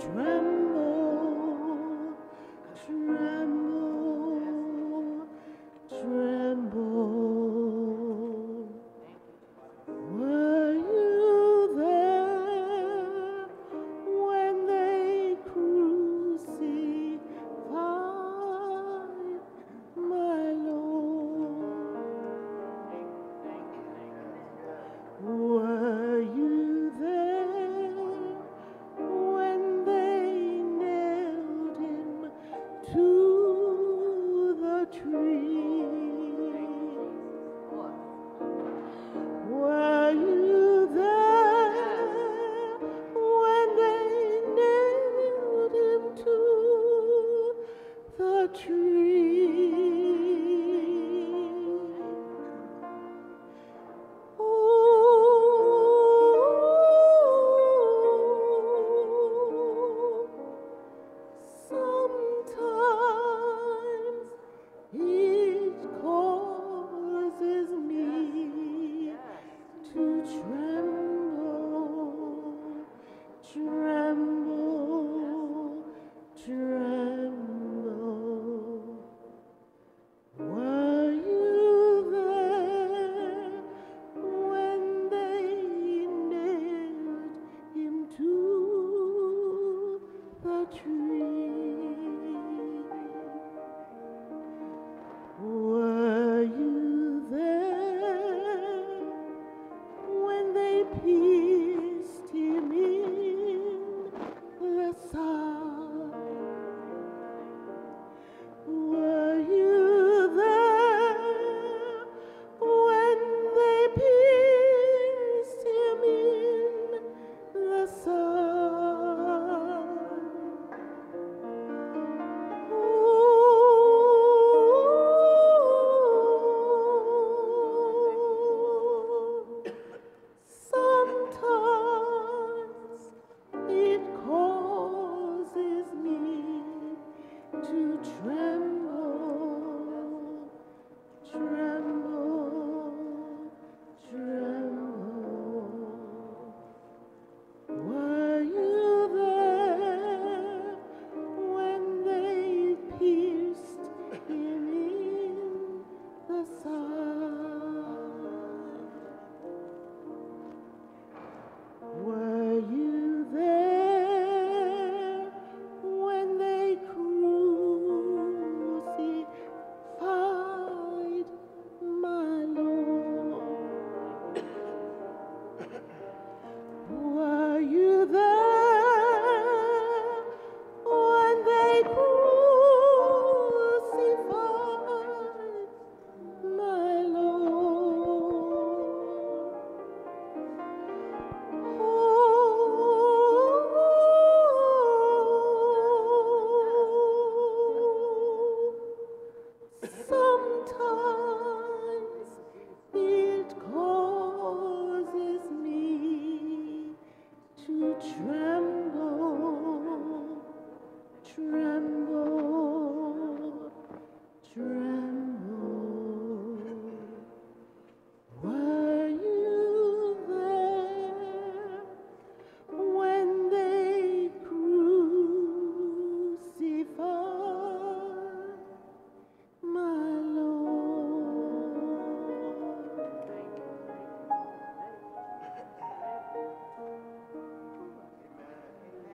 dream free.